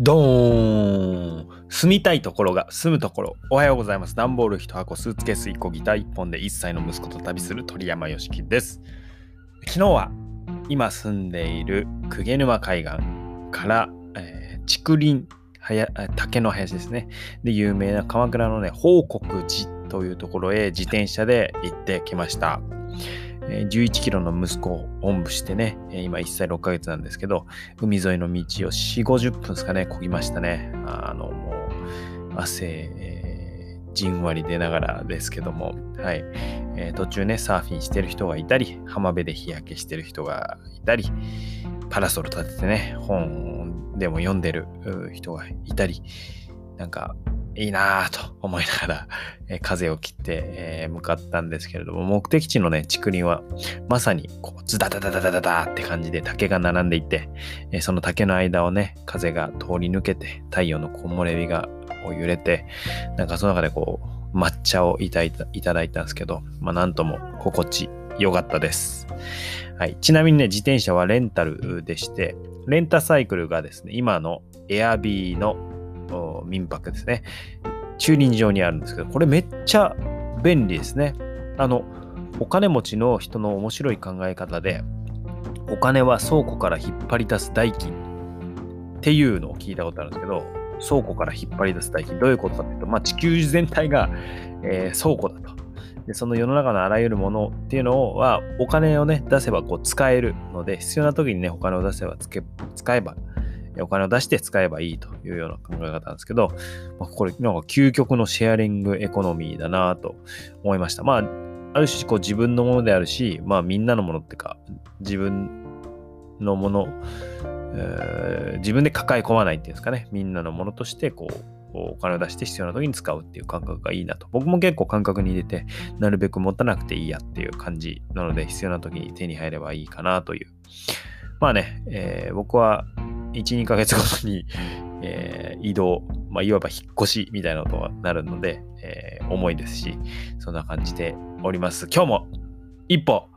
ドーン住みたいところが住むところ。おはようございます。段ボール1箱、スーツケース1個、ギター1本で1歳の息子と旅する鳥山よしきです。昨日は今住んでいる鵠沼海岸から、えー、竹林竹の林ですね。で、有名な鎌倉のね、報国寺というところへ自転車で行ってきました。11キロの息子をおんぶしてね、今1歳6ヶ月なんですけど、海沿いの道を4、50分ですかね、漕ぎましたね。あの、もう、汗、えー、じんわり出ながらですけども、はい。えー、途中ね、サーフィンしてる人がいたり、浜辺で日焼けしてる人がいたり、パラソル立ててね、本でも読んでる人がいたり、なんか、いいなぁと思いながら、えー、風を切って、えー、向かったんですけれども、目的地のね、竹林は、まさに、こう、ズダダダダダダダって感じで竹が並んでいて、えー、その竹の間をね、風が通り抜けて、太陽の木漏れ日が揺れて、なんかその中でこう、抹茶をいただいたんですけど、まあなんとも心地よかったです。はい。ちなみにね、自転車はレンタルでして、レンタサイクルがですね、今のエアビーの民泊ですね。駐輪場にあるんですけど、これめっちゃ便利ですね。あの、お金持ちの人の面白い考え方で、お金は倉庫から引っ張り出す代金っていうのを聞いたことあるんですけど、倉庫から引っ張り出す代金、どういうことかというと、まあ、地球全体が、えー、倉庫だと。でその世の中のあらゆるものっていうのは、お金をね、出せばこう使えるので、必要な時にね、お金を出せば使えばお金を出して使えばいいというような考え方なんですけど、まあ、これなんか究極のシェアリングエコノミーだなと思いました。まあ、ある種こう自分のものであるし、まあみんなのものっていうか、自分のもの、えー、自分で抱え込まないっていうんですかね、みんなのものとしてこう、お金を出して必要な時に使うっていう感覚がいいなと。僕も結構感覚に入れて、なるべく持たなくていいやっていう感じなので、必要な時に手に入ればいいかなという。まあね、えー、僕は1、2ヶ月ごとに、えー、移動、まあ、いわば引っ越しみたいなことがなるので、えー、重いですし、そんな感じでおります。今日も一歩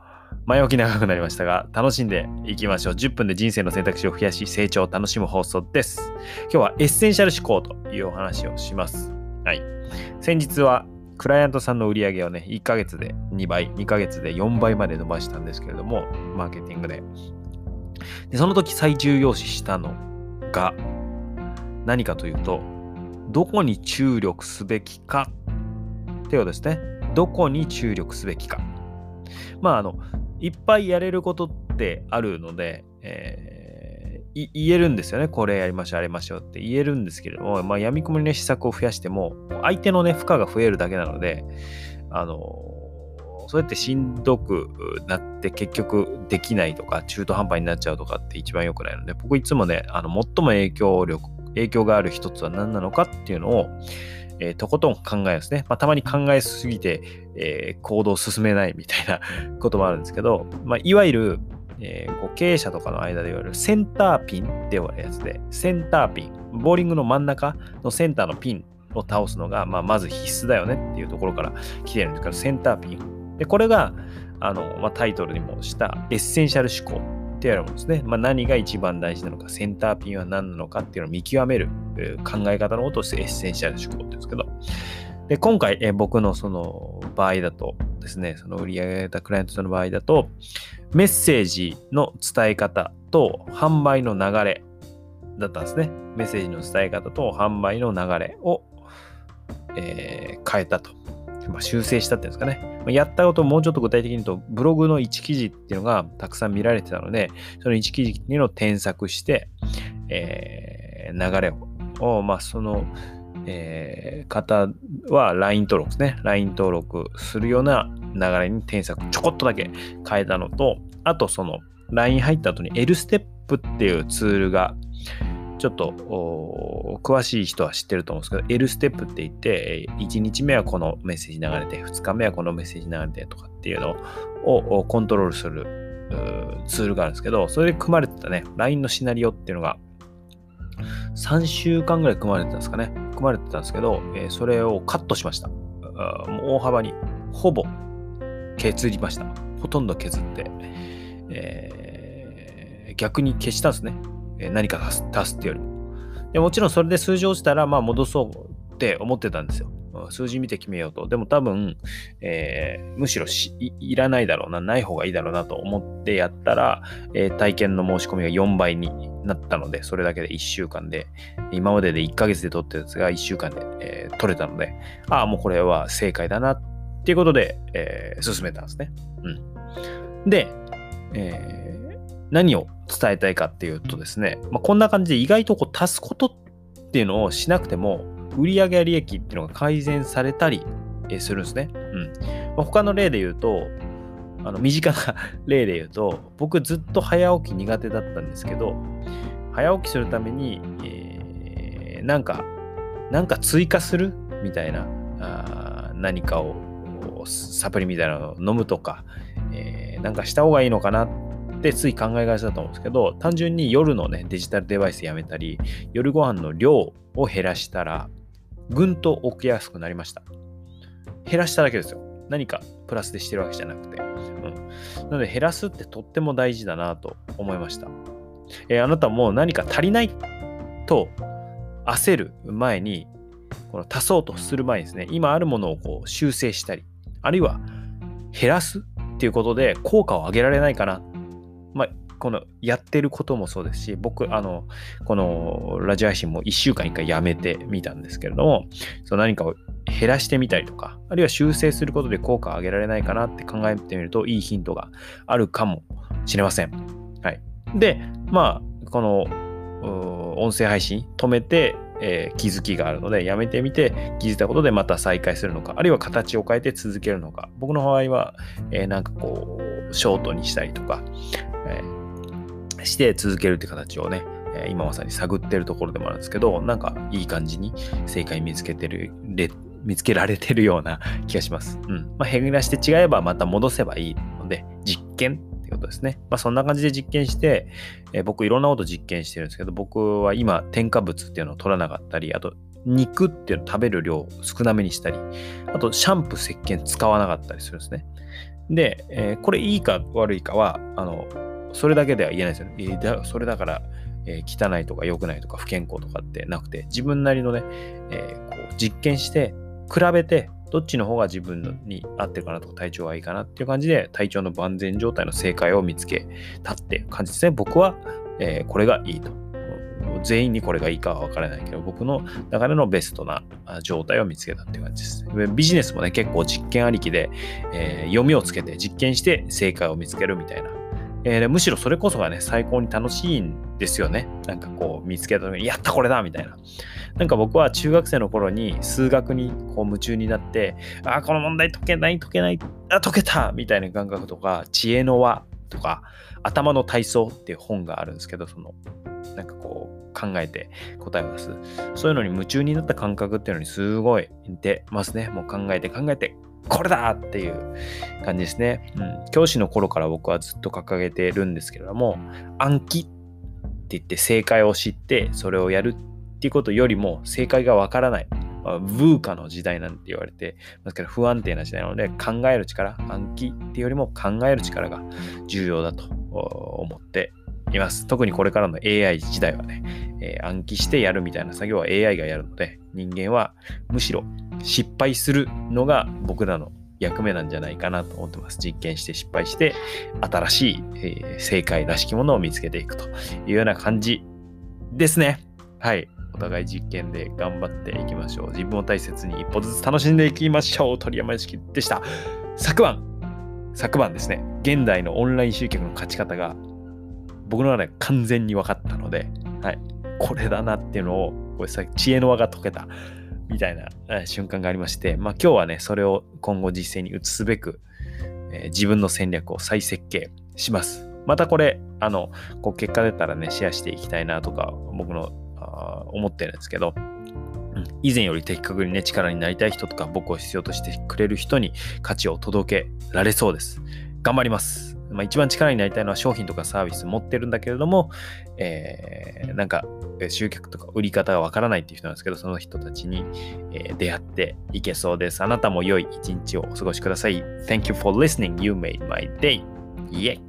前置き長くなりましたが、楽しんでいきましょう。10分で人生の選択肢を増やし、成長を楽しむ放送です。今日はエッセンシャル思考というお話をします。はい。先日は、クライアントさんの売り上げをね、1ヶ月で2倍、2ヶ月で4倍まで伸ばしたんですけれども、マーケティングで。で、その時最重要視したのが何かというと、どこに注力すべきかっていうですね。どこに注力すべきか。まあ、あの、いっぱいやれることってあるので、えー、言えるんですよね。これやりましょう、ありましょうって言えるんですけれども、まあ、闇雲にね、施策を増やしても、相手のね、負荷が増えるだけなので、あのそうやってしんどくなって結局できないとか中途半端になっちゃうとかって一番良くないので僕いつもねあの最も影響力影響がある一つは何なのかっていうのを、えー、とことん考えですね、まあ、たまに考えすぎて、えー、行動を進めないみたいな こともあるんですけど、まあ、いわゆる、えー、経営者とかの間で言われるセンターピンって言われるやつでセンターピンボーリングの真ん中のセンターのピンを倒すのが、まあ、まず必須だよねっていうところから来てるんですからセンターピンで、これが、あの、まあ、タイトルにもしたエッセンシャル思考ってやるものですね。まあ、何が一番大事なのか、センターピンは何なのかっていうのを見極める考え方のことをしてエッセンシャル思考って言うんですけど、で、今回、え僕のその場合だとですね、その売り上げたクライアントさんの場合だと、メッセージの伝え方と販売の流れだったんですね。メッセージの伝え方と販売の流れを、えー、変えたと。まあ、修正したっていうんですかね。まやったことをもうちょっと具体的に言うと、ブログの1記事っていうのがたくさん見られてたので、その1記事っていうのを添削して、えー、流れを、まあ、その、えー、方は LINE 登録ですね。LINE 登録するような流れに添削ちょこっとだけ変えたのと、あとその LINE 入った後に L ステップっていうツールがちょっと詳しい人は知ってると思うんですけど、L ステップって言って、1日目はこのメッセージ流れて、2日目はこのメッセージ流れてとかっていうのをコントロールするツールがあるんですけど、それで組まれてたね、LINE のシナリオっていうのが、3週間ぐらい組まれてたんですかね。組まれてたんですけど、えそれをカットしました。もう大幅に、ほぼ削りました。ほとんど削って、えー、逆に消したんですね。え何か足す足すってよりも。でもちろんそれで数字落ちたら、まあ戻そうって思ってたんですよ。数字見て決めようと。でも多分、えー、むしろいらないだろうな、ない方がいいだろうなと思ってやったら、えー、体験の申し込みが4倍になったので、それだけで1週間で、今までで1ヶ月で取ったやつが1週間で、えー、取れたので、ああ、もうこれは正解だなっていうことで、え、進めたんですね。うん。で、え、何を伝えたいかっていうとですね、まあ、こんな感じで意外とこう足すことっていうのをしなくても、売上や利益っていうのが改善されたりするんですね。うん。まあ、他の例で言うと、あの身近な例で言うと、僕ずっと早起き苦手だったんですけど、早起きするために、えー、なんか、なんか追加するみたいなあ何かをサプリみたいなのを飲むとか、えー、なんかした方がいいのかなってつい考えがちだと思うんですけど、単純に夜のね、デジタルデバイスやめたり、夜ご飯の量を減らしたら、ぐんと起きやすくなりました。減らしただけですよ。何かプラスでしてるわけじゃなくて。うん。なので減らすってとっても大事だなと思いました。えー、あなたも何か足りないと焦る前に、この足そうとする前にですね、今あるものをこう修正したり、あるいは減らすっていうことで効果を上げられないかな。まあ、このやってることもそうですし、僕、あの、このラジオ配信も1週間1回やめてみたんですけれども、その何かを減らしてみたりとか、あるいは修正することで効果を上げられないかなって考えてみると、いいヒントがあるかもしれません。はい。で、まあ、この、音声配信止めて、えー、気づきがあるので、やめてみて気づいたことでまた再開するのか、あるいは形を変えて続けるのか、僕の場合は、えー、なんかこう、ショートにしたりとか、えーして続けるって形をね、え今まさに探ってるところでもあるんですけど、なんかいい感じに正解見つけてる、見つけられてるような 気がします。うん。まあ、減らして違えばまた戻せばいいので、実験ってことですね。まあ、そんな感じで実験して、えー、僕いろんなこと実験してるんですけど、僕は今添加物っていうのを取らなかったり、あと肉っていうのを食べる量を少なめにしたり、あとシャンプー、石鹸使わなかったりするんですね。で、えー、これいいか悪いかは、あの、それだけでは言えないですよね。えー、だそれだから、えー、汚いとか良くないとか不健康とかってなくて、自分なりのね、えー、こう実験して、比べて、どっちの方が自分に合ってるかなとか体調がいいかなっていう感じで体調の万全状態の正解を見つけたっていう感じですね。僕は、えー、これがいいと。全員にこれがいいかは分からないけど、僕の中でのベストな状態を見つけたっていう感じです。ビジネスもね、結構実験ありきで、えー、読みをつけて実験して正解を見つけるみたいなえー、むしろそれこそがね、最高に楽しいんですよね。なんかこう、見つけた時に、やったこれだみたいな。なんか僕は中学生の頃に数学にこう夢中になって、あ、この問題解けない、解けない、あ、解けたみたいな感覚とか、知恵の輪とか、頭の体操っていう本があるんですけど、その、なんかこう、考えて答えを出す。そういうのに夢中になった感覚っていうのにすごい似てますね。もう考えて考えてこれだっていう感じですね。うん、教師の頃から僕はずっと掲げてるんですけれども、暗記って言って正解を知ってそれをやるっていうことよりも正解がわからない。ブーカの時代なんて言われてますから不安定な時代なので考える力、暗記っていうよりも考える力が重要だと思っています。特にこれからの AI 時代はね、えー、暗記してやるみたいな作業は AI がやるので、人間はむしろ失敗するのが僕らの役目なんじゃないかなと思ってます。実験して失敗して、新しい、えー、正解らしきものを見つけていくというような感じですね。はい。お互い実験で頑張っていきましょう。自分を大切に一歩ずつ楽しんでいきましょう。鳥山由樹でした。昨晩、昨晩ですね、現代のオンライン集客の勝ち方が僕の中で完全に分かったので、はい。これだなっていうのを、これさ知恵の輪が解けたみたいな瞬間がありまして、まあ今日はね、それを今後実践に移すべく、えー、自分の戦略を再設計します。またこれ、あの、こう結果出たらね、シェアしていきたいなとか、僕の思ってるんですけど、以前より的確にね、力になりたい人とか、僕を必要としてくれる人に価値を届けられそうです。頑張ります。まあ、一番力になりたいのは商品とかサービス持ってるんだけれども、えー、なんか集客とか売り方がわからないっていう人なんですけど、その人たちに、え、出会っていけそうです。あなたも良い一日をお過ごしください。Thank you for listening. You made my day. Yeah.